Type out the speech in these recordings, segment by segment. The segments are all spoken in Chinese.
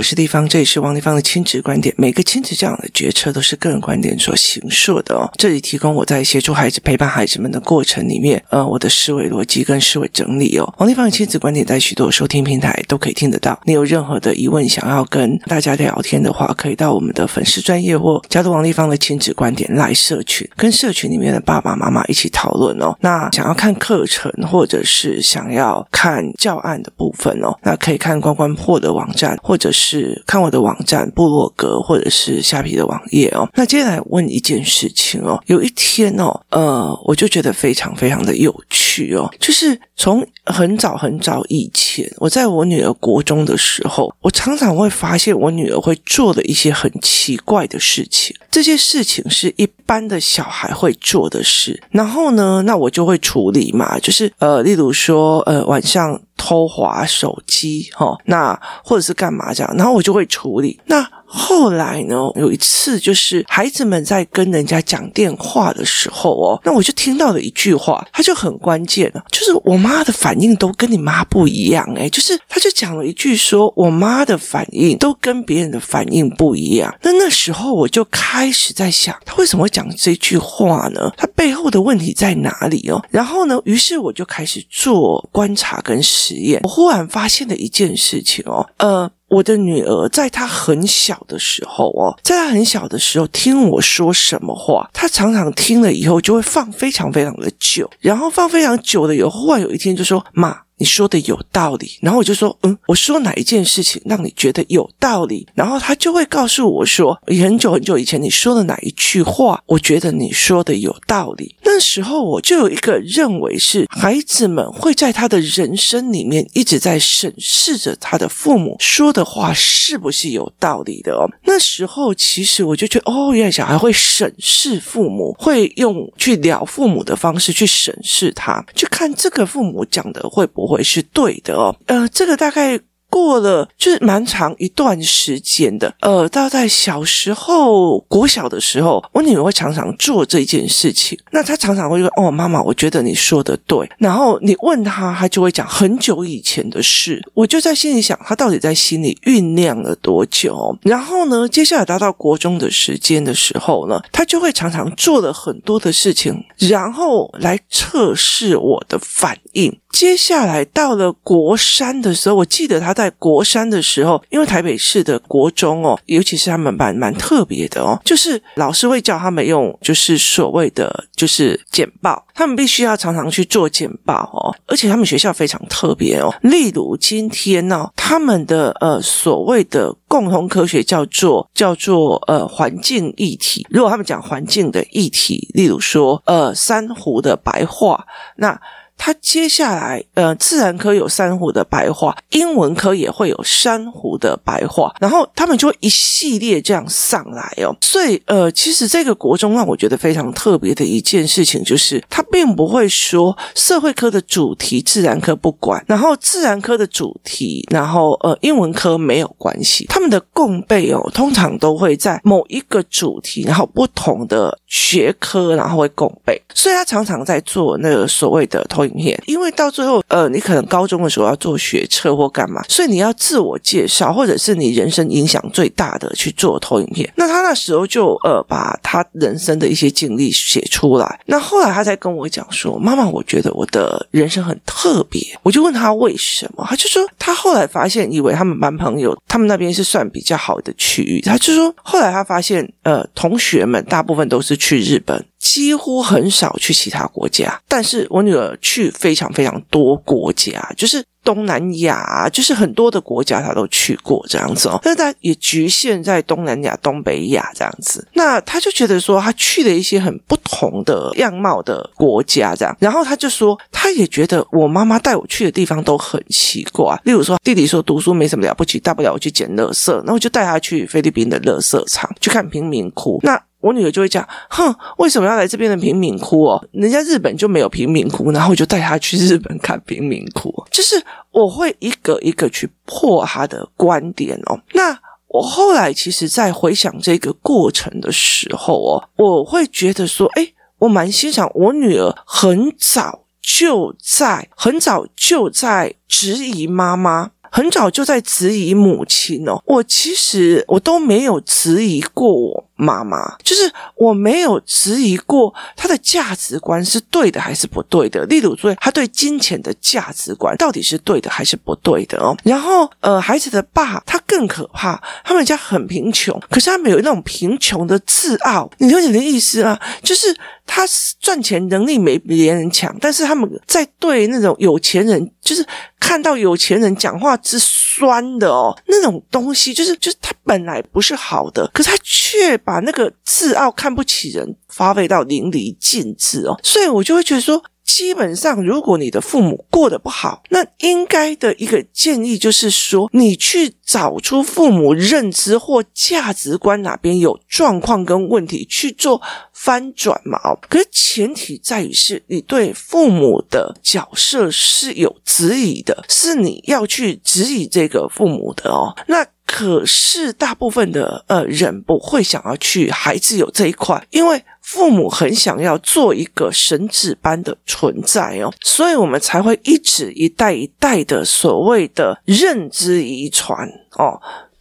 我是立方，这里是王立方的亲子观点。每个亲子教养的决策都是个人观点所形塑的哦。这里提供我在协助孩子、陪伴孩子们的过程里面，呃，我的思维逻辑跟思维整理哦。王立方的亲子观点在许多收听平台都可以听得到。你有任何的疑问想要跟大家聊天的话，可以到我们的粉丝专业或加入王立方的亲子观点来社群，跟社群里面的爸爸妈妈一起讨论哦。那想要看课程或者是想要看教案的部分哦，那可以看关关破的网站。或者是是看我的网站部落格，或者是虾皮的网页哦。那接下来问一件事情哦，有一天哦，呃，我就觉得非常非常的有趣哦，就是从很早很早以前，我在我女儿国中的时候，我常常会发现我女儿会做的一些很奇怪的事情。这些事情是一般的小孩会做的事，然后呢，那我就会处理嘛，就是呃，例如说呃，晚上。偷滑手机，哈，那或者是干嘛这样，然后我就会处理。那后来呢，有一次就是孩子们在跟人家讲电话的时候哦，那我就听到了一句话，他就很关键了，就是我妈的反应都跟你妈不一样，诶，就是他就讲了一句说，我妈的反应都跟别人的反应不一样。那那时候我就开始在想，他为什么会讲这句话呢？他背后的问题在哪里哦？然后呢，于是我就开始做观察跟实验，我忽然发现了一件事情哦，呃。我的女儿在她很小的时候哦，在她很小的时候听我说什么话，她常常听了以后就会放非常非常的久，然后放非常久的以后，忽然有一天就说：“妈。”你说的有道理，然后我就说，嗯，我说哪一件事情让你觉得有道理？然后他就会告诉我说，很久很久以前你说的哪一句话，我觉得你说的有道理。那时候我就有一个认为是，孩子们会在他的人生里面一直在审视着他的父母说的话是不是有道理的哦。那时候其实我就觉得，哦，原来小孩会审视父母，会用去聊父母的方式去审视他，去看这个父母讲的会不会。会是对的哦，呃，这个大概。过了就是蛮长一段时间的，呃，到在小时候国小的时候，我女儿会常常做这件事情。那她常常会说：“哦，妈妈，我觉得你说的对。”然后你问她，她就会讲很久以前的事。我就在心里想，她到底在心里酝酿了多久？然后呢，接下来达到国中的时间的时候呢，她就会常常做了很多的事情，然后来测试我的反应。接下来到了国三的时候，我记得他。在国三的时候，因为台北市的国中哦，尤其是他们蛮蛮特别的哦，就是老师会教他们用，就是所谓的就是简报，他们必须要常常去做简报哦，而且他们学校非常特别哦，例如今天呢、哦，他们的呃所谓的共同科学叫做叫做呃环境议题，如果他们讲环境的议题，例如说呃珊瑚的白化，那。他接下来，呃，自然科有珊瑚的白化，英文科也会有珊瑚的白化，然后他们就会一系列这样上来哦。所以，呃，其实这个国中让我觉得非常特别的一件事情，就是他并不会说社会科的主题自然科不管，然后自然科的主题，然后呃，英文科没有关系。他们的共备哦，通常都会在某一个主题，然后不同的学科，然后会共备。所以他常常在做那个所谓的投影。片因为到最后，呃，你可能高中的时候要做学测或干嘛，所以你要自我介绍，或者是你人生影响最大的去做投影片。那他那时候就呃把他人生的一些经历写出来。那后来他才跟我讲说：“妈妈，我觉得我的人生很特别。”我就问他为什么，他就说他后来发现，以为他们班朋友他们那边是算比较好的区域，他就说后来他发现，呃，同学们大部分都是去日本。几乎很少去其他国家，但是我女儿去非常非常多国家，就是东南亚，就是很多的国家她都去过这样子哦。但是她也局限在东南亚、东北亚这样子。那她就觉得说，她去了一些很不同的样貌的国家这样。然后她就说，她也觉得我妈妈带我去的地方都很奇怪。例如说，弟弟说读书没什么了不起，大不了我去捡垃圾，那我就带他去菲律宾的垃圾场去看贫民窟。那我女儿就会讲，哼，为什么要来这边的贫民窟哦？人家日本就没有贫民窟，然后我就带她去日本看贫民窟。就是我会一个一个去破她的观点哦。那我后来其实，在回想这个过程的时候哦，我会觉得说，诶，我蛮欣赏我女儿很早就在很早就在质疑妈妈。很早就在质疑母亲哦。我其实我都没有质疑过我妈妈，就是我没有质疑过她的价值观是对的还是不对的。例如说，她对金钱的价值观到底是对的还是不对的哦。然后，呃，孩子的爸他更可怕，他们家很贫穷，可是他们有那种贫穷的自傲。你了解你的意思啊？就是。他赚钱能力没别人强，但是他们在对那种有钱人，就是看到有钱人讲话之酸的哦，那种东西，就是就是他本来不是好的，可是他却把那个自傲、看不起人发挥到淋漓尽致哦，所以我就会觉得说。基本上，如果你的父母过得不好，那应该的一个建议就是说，你去找出父母认知或价值观哪边有状况跟问题，去做翻转嘛。哦可是前提在于是你对父母的角色是有质疑的，是你要去质疑这个父母的哦。那可是大部分的呃人不会想要去孩子有这一块，因为。父母很想要做一个神子般的存在哦，所以我们才会一直一代一代的所谓的认知遗传哦。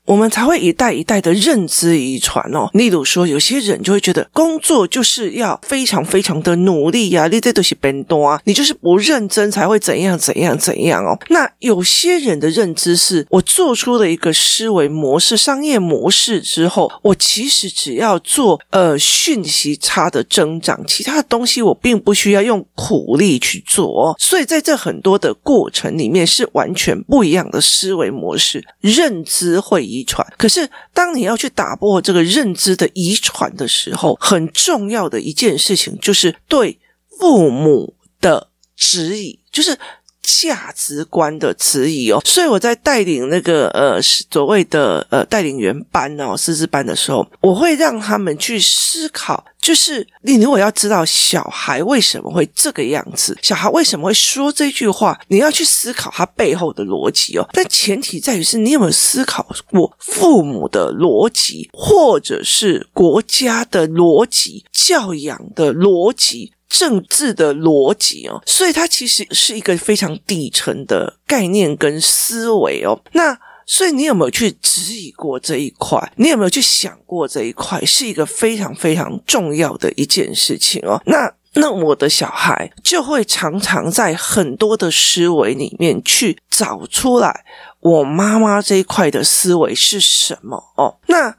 我们才会一代一代的认知遗传哦。例如说，有些人就会觉得工作就是要非常非常的努力呀，你这都是笨蛋啊，你就是不认真才会怎样怎样怎样哦。那有些人的认知是，我做出了一个思维模式、商业模式之后，我其实只要做呃讯息差的增长，其他的东西我并不需要用苦力去做哦。所以在这很多的过程里面，是完全不一样的思维模式，认知会遗。传，可是当你要去打破这个认知的遗传的时候，很重要的一件事情就是对父母的指引，就是。价值观的质疑哦，所以我在带领那个呃所谓的呃带领员班哦师资班的时候，我会让他们去思考，就是你如果要知道小孩为什么会这个样子，小孩为什么会说这句话，你要去思考他背后的逻辑哦。但前提在于是你有没有思考过父母的逻辑，或者是国家的逻辑、教养的逻辑。政治的逻辑哦，所以它其实是一个非常底层的概念跟思维哦。那所以你有没有去质疑过这一块？你有没有去想过这一块是一个非常非常重要的一件事情哦？那那我的小孩就会常常在很多的思维里面去找出来，我妈妈这一块的思维是什么哦？那。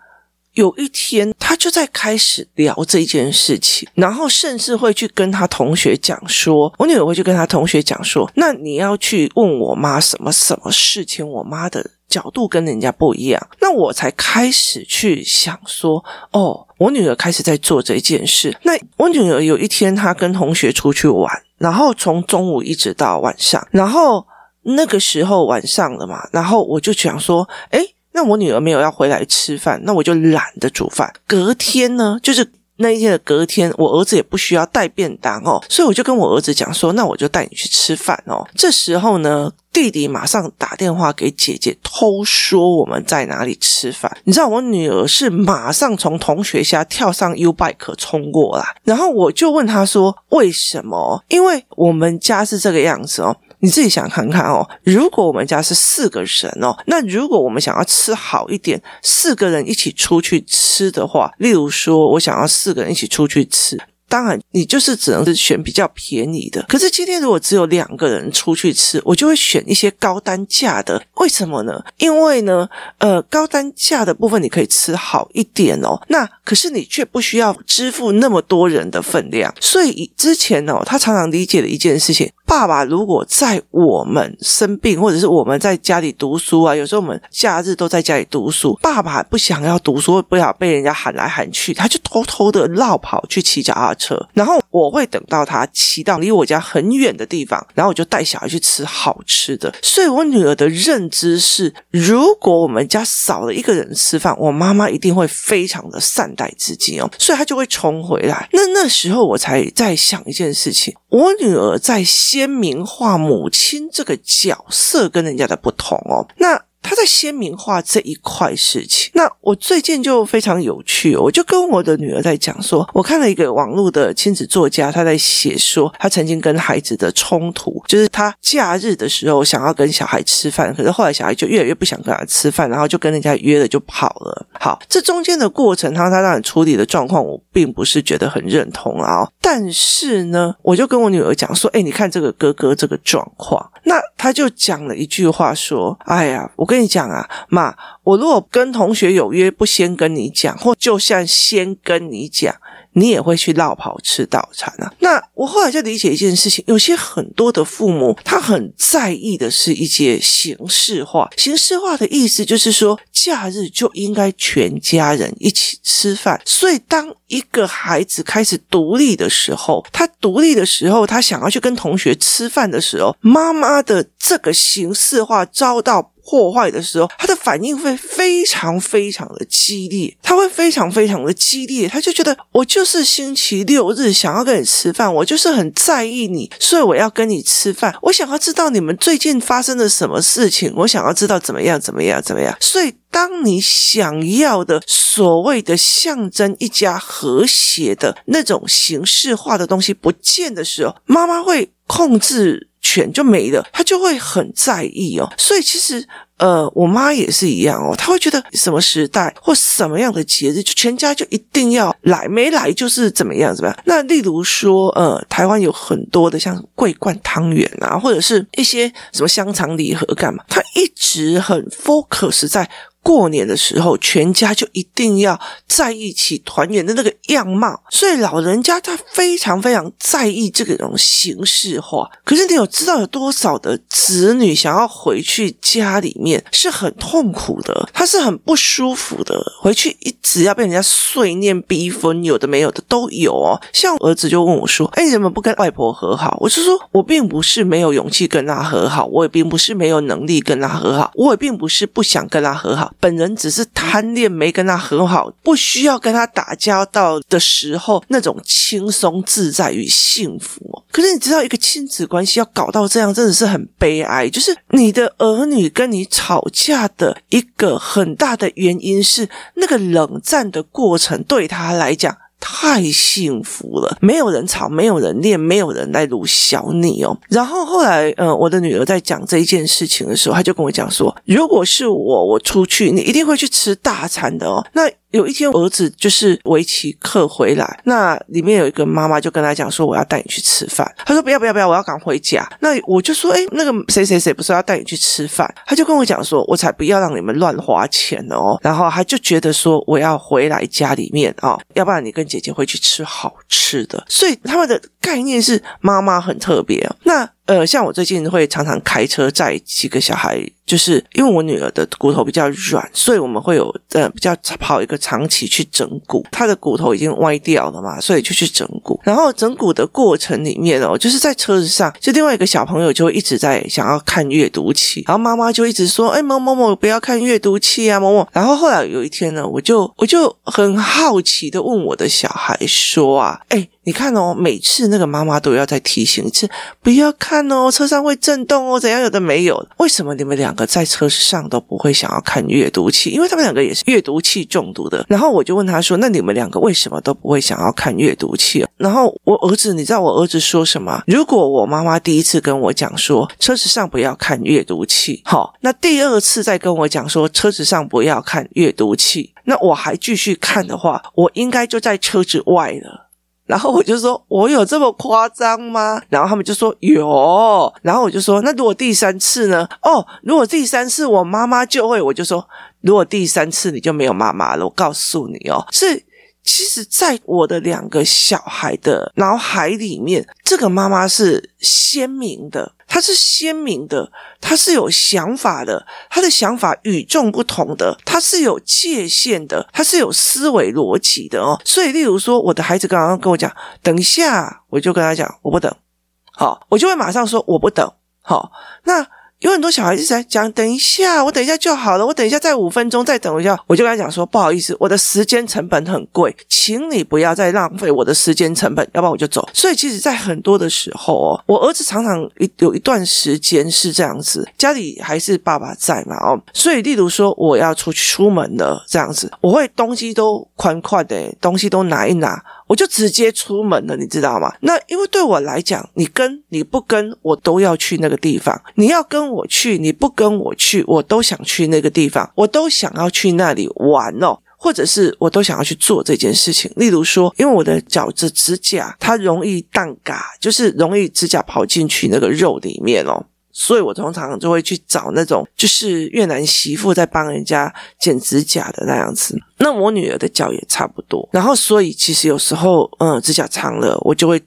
有一天，他就在开始聊这件事情，然后甚至会去跟他同学讲说，我女儿会去跟他同学讲说，那你要去问我妈什么什么事情，我妈的角度跟人家不一样。那我才开始去想说，哦，我女儿开始在做这件事。那我女儿有一天，她跟同学出去玩，然后从中午一直到晚上，然后那个时候晚上了嘛，然后我就想说，诶那我女儿没有要回来吃饭，那我就懒得煮饭。隔天呢，就是那一天的隔天，我儿子也不需要带便当哦，所以我就跟我儿子讲说，那我就带你去吃饭哦。这时候呢，弟弟马上打电话给姐姐，偷说我们在哪里吃饭。你知道，我女儿是马上从同学家跳上 U-Bike 冲过来，然后我就问她说为什么？因为我们家是这个样子哦。你自己想看看哦，如果我们家是四个人哦，那如果我们想要吃好一点，四个人一起出去吃的话，例如说，我想要四个人一起出去吃。当然，你就是只能是选比较便宜的。可是今天如果只有两个人出去吃，我就会选一些高单价的。为什么呢？因为呢，呃，高单价的部分你可以吃好一点哦。那可是你却不需要支付那么多人的分量。所以之前哦，他常常理解的一件事情：爸爸如果在我们生病，或者是我们在家里读书啊，有时候我们假日都在家里读书，爸爸不想要读书，不想被人家喊来喊去，他就偷偷的绕跑去骑脚踏车。然后我会等到他骑到离我家很远的地方，然后我就带小孩去吃好吃的。所以我女儿的认知是，如果我们家少了一个人吃饭，我妈妈一定会非常的善待自己哦，所以她就会冲回来。那那时候我才在想一件事情，我女儿在鲜明化母亲这个角色跟人家的不同哦，那。他在鲜明化这一块事情。那我最近就非常有趣，我就跟我的女儿在讲说，我看了一个网络的亲子作家，他在写说，他曾经跟孩子的冲突，就是他假日的时候想要跟小孩吃饭，可是后来小孩就越来越不想跟他吃饭，然后就跟人家约了就跑了。好，这中间的过程，他他让你处理的状况，我并不是觉得很认同啊。但是呢，我就跟我女儿讲说，哎，你看这个哥哥这个状况，那他就讲了一句话说，哎呀，我我跟你讲啊，妈，我如果跟同学有约，不先跟你讲，或就算先跟你讲。你也会去落跑吃早餐啊？那我后来就理解一件事情，有些很多的父母，他很在意的是一些形式化。形式化的意思就是说，假日就应该全家人一起吃饭。所以，当一个孩子开始独立的时候，他独立的时候，他想要去跟同学吃饭的时候，妈妈的这个形式化遭到破坏的时候，他的反应会非常非常的激烈，他会非常非常的激烈，他就觉得我就是星期六日想要跟你吃饭，我就是很在意你，所以我要跟你吃饭，我想要知道你们最近发生了什么事情，我想要知道怎么样怎么样怎么样。所以，当你想要的所谓的象征一家和谐的那种形式化的东西不见的时候，妈妈会控制。全就没了，他就会很在意哦。所以其实，呃，我妈也是一样哦。她会觉得什么时代或什么样的节日，就全家就一定要来，没来就是怎么样怎么样。那例如说，呃，台湾有很多的像桂冠汤圆啊，或者是一些什么香肠礼盒干嘛，他一直很 focus 在。过年的时候，全家就一定要在一起团圆的那个样貌，所以老人家他非常非常在意这个种形式化。可是你有知道有多少的子女想要回去家里面是很痛苦的，他是很不舒服的，回去一直要被人家碎念逼婚，有的没有的都有哦。像我儿子就问我说：“哎，你怎么不跟外婆和好？”我就说：“我并不是没有勇气跟他和好，我也并不是没有能力跟他和好，我也并不是不想跟他和好。”本人只是贪恋没跟他和好，不需要跟他打交道的时候那种轻松自在与幸福。可是你知道，一个亲子关系要搞到这样，真的是很悲哀。就是你的儿女跟你吵架的一个很大的原因是，那个冷战的过程对他来讲。太幸福了，没有人吵，没有人念，没有人来辱小你哦。然后后来，呃，我的女儿在讲这一件事情的时候，她就跟我讲说：“如果是我，我出去，你一定会去吃大餐的哦。”那。有一天，儿子就是围棋课回来，那里面有一个妈妈就跟他讲说：“我要带你去吃饭。”他说：“不要不要不要，我要赶回家。”那我就说：“哎，那个谁谁谁不是要带你去吃饭？”他就跟我讲说：“我才不要让你们乱花钱哦。”然后他就觉得说：“我要回来家里面啊，哦，要不然你跟姐姐回去吃好吃的。”所以他们的概念是妈妈很特别。那。呃，像我最近会常常开车载几个小孩，就是因为我女儿的骨头比较软，所以我们会有呃比较跑一个长期去整骨，她的骨头已经歪掉了嘛，所以就去整骨。然后整骨的过程里面哦，就是在车子上，就另外一个小朋友就一直在想要看阅读器，然后妈妈就一直说：“哎，某某某不要看阅读器啊，某某。”然后后来有一天呢，我就我就很好奇的问我的小孩说：“啊，哎。”你看哦，每次那个妈妈都要再提醒一次，不要看哦，车上会震动哦，怎样有的没有？为什么你们两个在车上都不会想要看阅读器？因为他们两个也是阅读器中毒的。然后我就问他说：“那你们两个为什么都不会想要看阅读器？”然后我儿子，你知道我儿子说什么？如果我妈妈第一次跟我讲说车子上不要看阅读器，好，那第二次再跟我讲说车子上不要看阅读器，那我还继续看的话，我应该就在车子外了。然后我就说：“我有这么夸张吗？”然后他们就说：“有。”然后我就说：“那如果第三次呢？”哦，如果第三次我妈妈就会，我就说：“如果第三次你就没有妈妈了。”我告诉你哦，是。其实，在我的两个小孩的脑海里面，这个妈妈是鲜明的，他是鲜明的，他是有想法的，他的想法与众不同的，他是有界限的，他是有思维逻辑的哦。所以，例如说，我的孩子刚刚跟我讲，等一下，我就跟他讲，我不等，好，我就会马上说我不等，好，那。有很多小孩子在讲，等一下，我等一下就好了，我等一下再五分钟再等一下，我就跟他讲说，不好意思，我的时间成本很贵，请你不要再浪费我的时间成本，要不然我就走。所以其实，在很多的时候哦，我儿子常常一有一段时间是这样子，家里还是爸爸在嘛哦，所以例如说我要出去出门了这样子，我会东西都宽宽的，东西都拿一拿。我就直接出门了，你知道吗？那因为对我来讲，你跟你不跟我都要去那个地方。你要跟我去，你不跟我去，我都想去那个地方，我都想要去那里玩哦，或者是我都想要去做这件事情。例如说，因为我的脚趾指甲它容易蛋嘎，就是容易指甲跑进去那个肉里面哦。所以我通常就会去找那种就是越南媳妇在帮人家剪指甲的那样子。那我女儿的脚也差不多。然后，所以其实有时候，嗯，指甲长了，我就会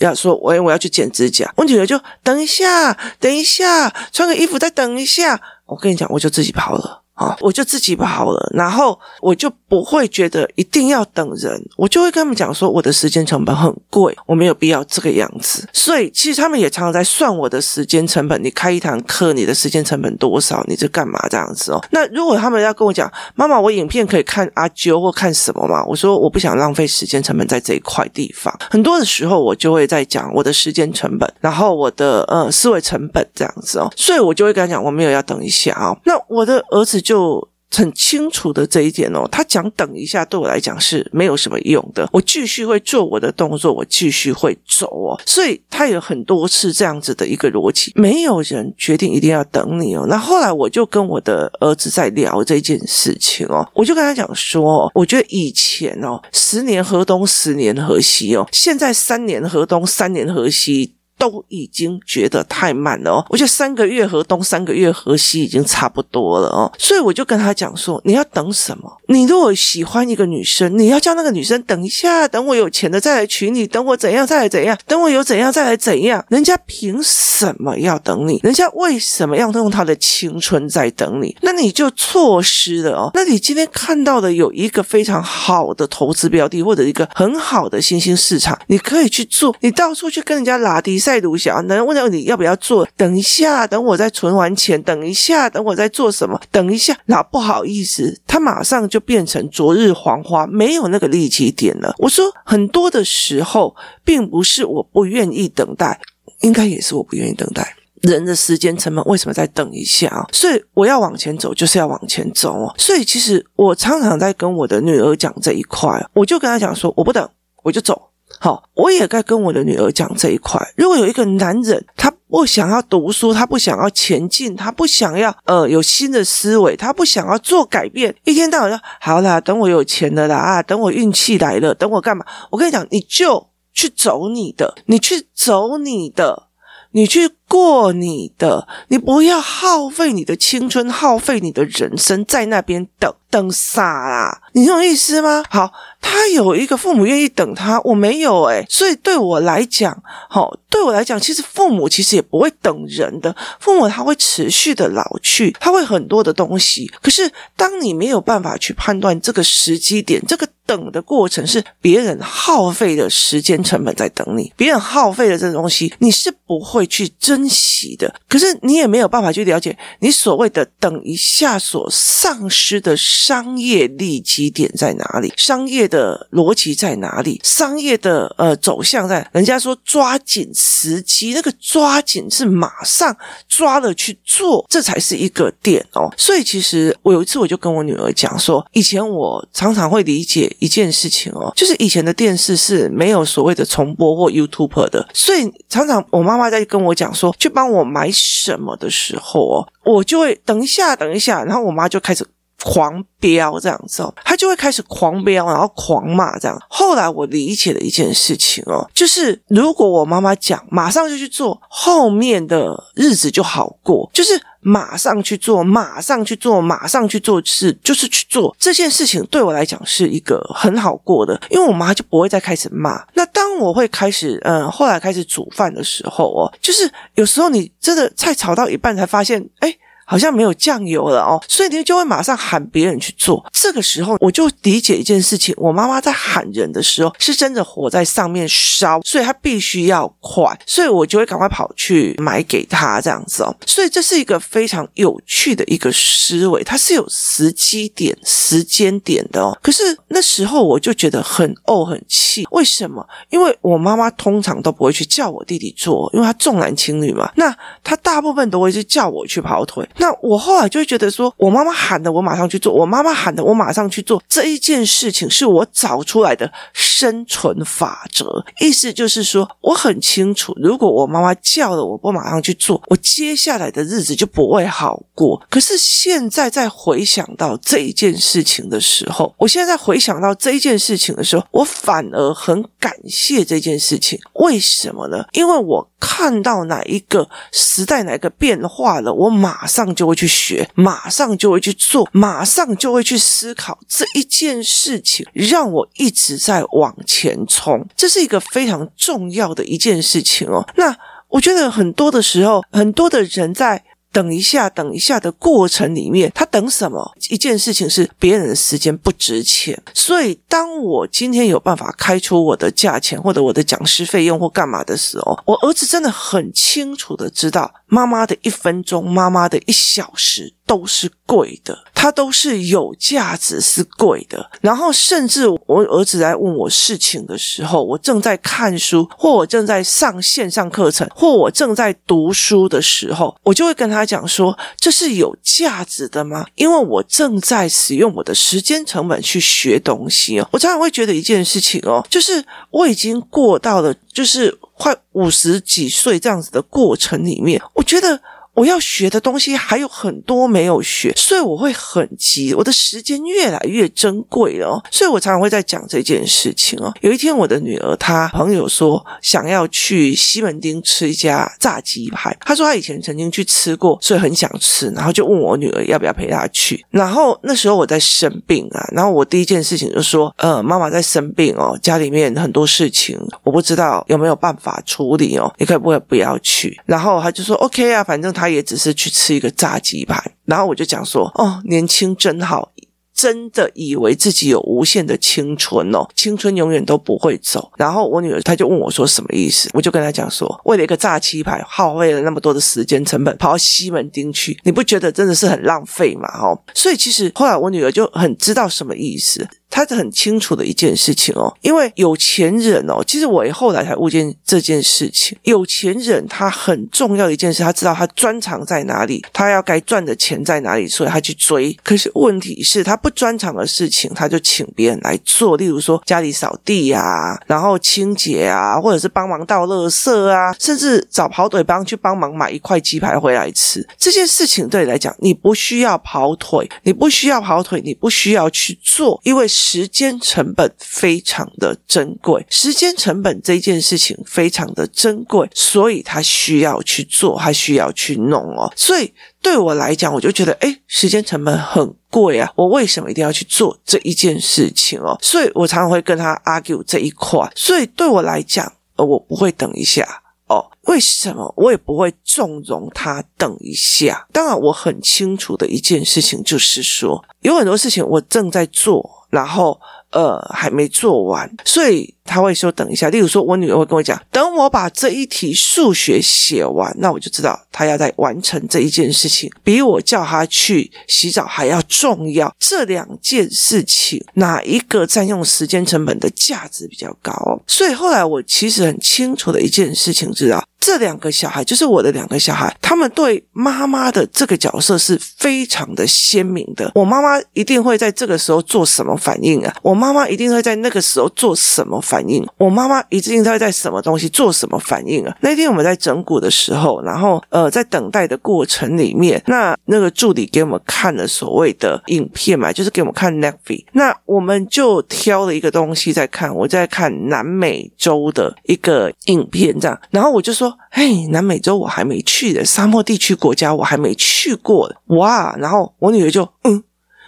要说，我我要去剪指甲。我女儿就等一下，等一下，穿个衣服再等一下。我跟你讲，我就自己跑了。啊，我就自己跑了，然后我就不会觉得一定要等人，我就会跟他们讲说，我的时间成本很贵，我没有必要这个样子。所以其实他们也常常在算我的时间成本。你开一堂课，你的时间成本多少？你这干嘛这样子哦？那如果他们要跟我讲，妈妈，我影片可以看阿啾或看什么吗？我说我不想浪费时间成本在这一块地方。很多的时候，我就会在讲我的时间成本，然后我的呃思维成本这样子哦。所以我就会跟他讲，我没有要等一下哦。那我的儿子。就很清楚的这一点哦，他讲等一下对我来讲是没有什么用的，我继续会做我的动作，我继续会走哦，所以他有很多次这样子的一个逻辑，没有人决定一定要等你哦。那后来我就跟我的儿子在聊这件事情哦，我就跟他讲说，我觉得以前哦，十年河东十年河西哦，现在三年河东三年河西。都已经觉得太慢了哦，我觉得三个月河东，三个月河西已经差不多了哦，所以我就跟他讲说，你要等什么？你如果喜欢一个女生，你要叫那个女生等一下，等我有钱了再来娶你，等我怎样再来怎样，等我有怎样再来怎样，人家凭什么要等你？人家为什么要用他的青春在等你？那你就错失了哦。那你今天看到的有一个非常好的投资标的，或者一个很好的新兴市场，你可以去做，你到处去跟人家拉低。再读小，能问到你要不要做？等一下，等我再存完钱。等一下，等我再做什么？等一下，那不好意思，他马上就变成昨日黄花，没有那个利基点了。我说，很多的时候，并不是我不愿意等待，应该也是我不愿意等待。人的时间成本为什么再等一下啊？所以我要往前走，就是要往前走哦。所以其实我常常在跟我的女儿讲这一块，我就跟她讲说，我不等，我就走。好，我也该跟我的女儿讲这一块。如果有一个男人，他不想要读书，他不想要前进，他不想要呃有新的思维，他不想要做改变，一天到晚说好啦，等我有钱了啦啊，等我运气来了，等我干嘛？我跟你讲，你就去走你的，你去走你的，你去过你的，你不要耗费你的青春，耗费你的人生在那边等。等啥啦？你懂意思吗？好，他有一个父母愿意等他，我没有诶，所以对我来讲，好，对我来讲，其实父母其实也不会等人的，父母他会持续的老去，他会很多的东西。可是当你没有办法去判断这个时机点，这个等的过程是别人耗费的时间成本在等你，别人耗费的这个东西，你是不会去珍惜的。可是你也没有办法去了解你所谓的等一下所丧失的。商业利基点在哪里？商业的的逻辑在哪里？商业的呃走向在？人家说抓紧时机，那个抓紧是马上抓了去做，这才是一个点哦。所以其实我有一次我就跟我女儿讲说，以前我常常会理解一件事情哦，就是以前的电视是没有所谓的重播或 YouTube 的，所以常常我妈妈在跟我讲说去帮我买什么的时候哦，我就会等一下，等一下，然后我妈就开始。狂飙这样子哦，他就会开始狂飙，然后狂骂这样。后来我理解了一件事情哦，就是如果我妈妈讲马上就去做，后面的日子就好过。就是马上去做，马上去做，马上去做事，就是去做这件事情，对我来讲是一个很好过的，因为我妈就不会再开始骂。那当我会开始，嗯，后来开始煮饭的时候哦，就是有时候你真的菜炒到一半才发现，哎。好像没有酱油了哦，所以你就会马上喊别人去做。这个时候我就理解一件事情：我妈妈在喊人的时候是真的火在上面烧，所以她必须要快，所以我就会赶快跑去买给她这样子哦。所以这是一个非常有趣的一个思维，它是有时机点、时间点的哦。可是那时候我就觉得很怄很气，为什么？因为我妈妈通常都不会去叫我弟弟做，因为她重男轻女嘛。那她大部分都会去叫我去跑腿。那我后来就会觉得说，我妈妈喊的，我马上去做；我妈妈喊的，我马上去做。这一件事情是我找出来的生存法则，意思就是说，我很清楚，如果我妈妈叫了我不马上去做，我接下来的日子就不会好过。可是现在在回想到这一件事情的时候，我现在回想到这一件事情的时候，我反而很感谢这件事情。为什么呢？因为我看到哪一个时代哪一个变化了，我马上就会去学，马上就会去做，马上就会去思考这一件事情，让我一直在往前冲。这是一个非常重要的一件事情哦。那我觉得很多的时候，很多的人在。等一下，等一下的过程里面，他等什么？一件事情是别人的时间不值钱，所以当我今天有办法开出我的价钱，或者我的讲师费用或干嘛的时候，我儿子真的很清楚的知道，妈妈的一分钟，妈妈的一小时。都是贵的，它都是有价值，是贵的。然后，甚至我儿子来问我事情的时候，我正在看书，或我正在上线上课程，或我正在读书的时候，我就会跟他讲说：“这是有价值的吗？”因为我正在使用我的时间成本去学东西哦。我常常会觉得一件事情哦，就是我已经过到了，就是快五十几岁这样子的过程里面，我觉得。我要学的东西还有很多没有学，所以我会很急，我的时间越来越珍贵了哦，所以我常常会在讲这件事情哦。有一天，我的女儿她朋友说想要去西门町吃一家炸鸡排，她说她以前曾经去吃过，所以很想吃，然后就问我女儿要不要陪她去。然后那时候我在生病啊，然后我第一件事情就说，呃，妈妈在生病哦，家里面很多事情，我不知道有没有办法处理哦，你可不可以不要去？然后她就说 OK 啊，反正她。他也只是去吃一个炸鸡排，然后我就讲说：“哦，年轻真好，真的以为自己有无限的青春哦，青春永远都不会走。”然后我女儿她就问我说：“什么意思？”我就跟她讲说：“为了一个炸鸡排，耗费了那么多的时间成本，跑到西门町去，你不觉得真的是很浪费吗？”哦，所以其实后来我女儿就很知道什么意思。他是很清楚的一件事情哦，因为有钱人哦，其实我也后来才悟见这件事情。有钱人他很重要的一件事，他知道他专长在哪里，他要该赚的钱在哪里，所以他去追。可是问题是，他不专长的事情，他就请别人来做，例如说家里扫地啊，然后清洁啊，或者是帮忙倒垃圾啊，甚至找跑腿帮去帮忙买一块鸡排回来吃。这件事情对你来讲，你不需要跑腿，你不需要跑腿，你不需要去做，因为。时间成本非常的珍贵，时间成本这件事情非常的珍贵，所以他需要去做，他需要去弄哦。所以对我来讲，我就觉得，诶，时间成本很贵啊，我为什么一定要去做这一件事情哦？所以我常常会跟他 argue 这一块。所以对我来讲，呃，我不会等一下哦。为什么？我也不会纵容他等一下。当然，我很清楚的一件事情就是说，有很多事情我正在做。然后，呃，还没做完，所以他会说等一下。例如说，我女儿会跟我讲，等我把这一题数学写完，那我就知道他要在完成这一件事情，比我叫他去洗澡还要重要。这两件事情，哪一个占用时间成本的价值比较高？所以后来我其实很清楚的一件事情，知道。这两个小孩就是我的两个小孩，他们对妈妈的这个角色是非常的鲜明的。我妈妈一定会在这个时候做什么反应啊？我妈妈一定会在那个时候做什么反应？我妈妈一定会在什么东西做什么反应啊？那天我们在整蛊的时候，然后呃，在等待的过程里面，那那个助理给我们看了所谓的影片嘛，就是给我们看 Netflix，那我们就挑了一个东西在看，我在看南美洲的一个影片，这样，然后我就说。说嘿，南美洲我还没去的，沙漠地区国家我还没去过，哇！然后我女儿就嗯，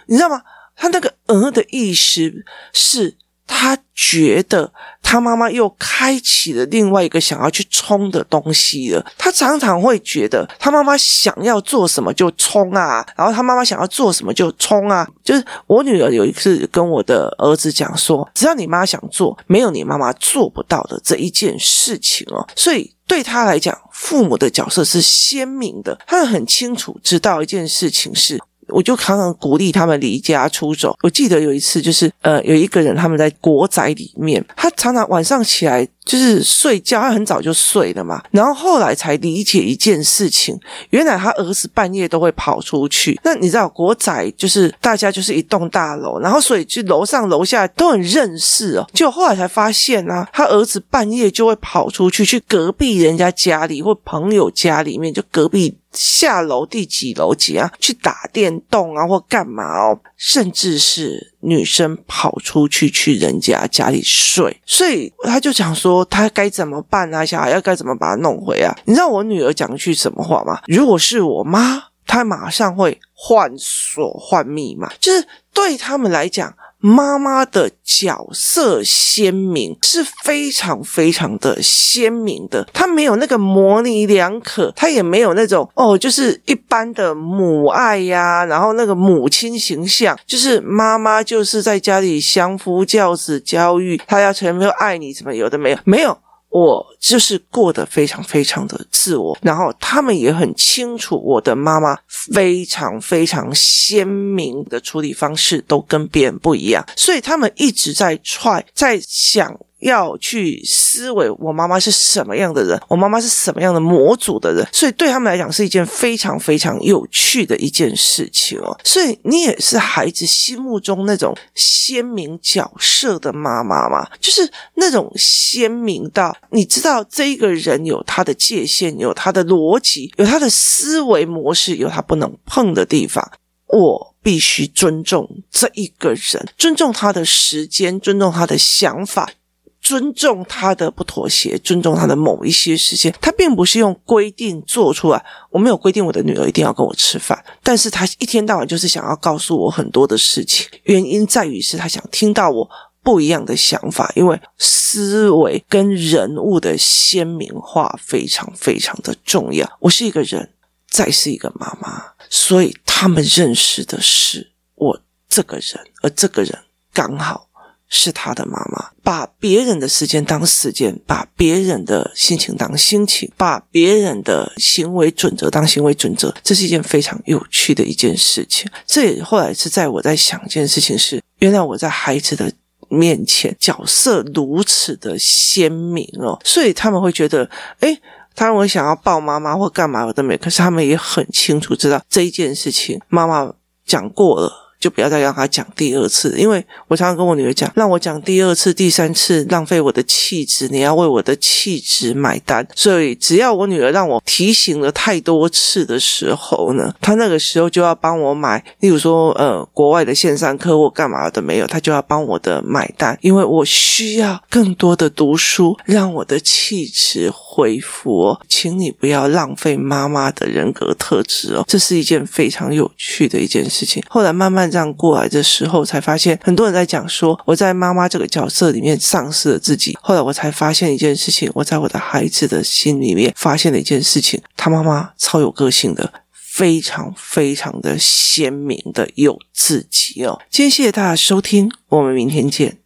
你知道吗？她那个“嗯”的意思是他觉得他妈妈又开启了另外一个想要去冲的东西了。他常常会觉得他妈妈想要做什么就冲啊，然后他妈妈想要做什么就冲啊。就是我女儿有一次跟我的儿子讲说，只要你妈想做，没有你妈妈做不到的这一件事情哦。所以对他来讲，父母的角色是鲜明的，他很清楚知道一件事情是。我就常常鼓励他们离家出走。我记得有一次，就是呃，有一个人他们在国宅里面，他常常晚上起来就是睡觉，他很早就睡了嘛。然后后来才理解一件事情，原来他儿子半夜都会跑出去。那你知道国宅就是大家就是一栋大楼，然后所以就楼上楼下都很认识哦。就后来才发现啊，他儿子半夜就会跑出去，去隔壁人家家里或朋友家里面，就隔壁。下楼第几楼几啊？去打电动啊，或干嘛哦？甚至是女生跑出去去人家家里睡，所以他就想说他该怎么办啊？小孩要该怎么把他弄回啊？你知道我女儿讲句什么话吗？如果是我妈，她马上会换锁换密码，就是对他们来讲。妈妈的角色鲜明是非常非常的鲜明的，她没有那个模棱两可，她也没有那种哦，就是一般的母爱呀，然后那个母亲形象，就是妈妈就是在家里相夫教子教育，她要成为爱你，什么有的没有，没有。我就是过得非常非常的自我，然后他们也很清楚我的妈妈非常非常鲜明的处理方式都跟别人不一样，所以他们一直在踹，在想。要去思维，我妈妈是什么样的人，我妈妈是什么样的模组的人，所以对他们来讲是一件非常非常有趣的一件事情哦。所以你也是孩子心目中那种鲜明角色的妈妈吗？就是那种鲜明到你知道这一个人有他的界限，有他的逻辑，有他的思维模式，有他不能碰的地方。我必须尊重这一个人，尊重他的时间，尊重他的想法。尊重他的不妥协，尊重他的某一些事情，他并不是用规定做出来。我没有规定我的女儿一定要跟我吃饭，但是他一天到晚就是想要告诉我很多的事情。原因在于是他想听到我不一样的想法，因为思维跟人物的鲜明化非常非常的重要。我是一个人，再是一个妈妈，所以他们认识的是我这个人，而这个人刚好。是他的妈妈，把别人的时间当时间，把别人的心情当心情，把别人的行为准则当行为准则，这是一件非常有趣的一件事情。这也后来是在我在想一件事情是，原来我在孩子的面前角色如此的鲜明哦，所以他们会觉得，诶，他们想要抱妈妈或干嘛我都没，可是他们也很清楚知道这一件事情，妈妈讲过了。就不要再让他讲第二次，因为我常常跟我女儿讲，让我讲第二次、第三次，浪费我的气质，你要为我的气质买单。所以，只要我女儿让我提醒了太多次的时候呢，她那个时候就要帮我买，例如说，呃，国外的线上课或干嘛的没有，她就要帮我的买单，因为我需要更多的读书，让我的气质恢复哦。请你不要浪费妈妈的人格特质哦，这是一件非常有趣的一件事情。后来慢慢。这样过来的时候，才发现很多人在讲说我在妈妈这个角色里面丧失了自己。后来我才发现一件事情，我在我的孩子的心里面发现了一件事情：他妈妈超有个性的，非常非常的鲜明的有自己哦。今天谢谢大家收听，我们明天见。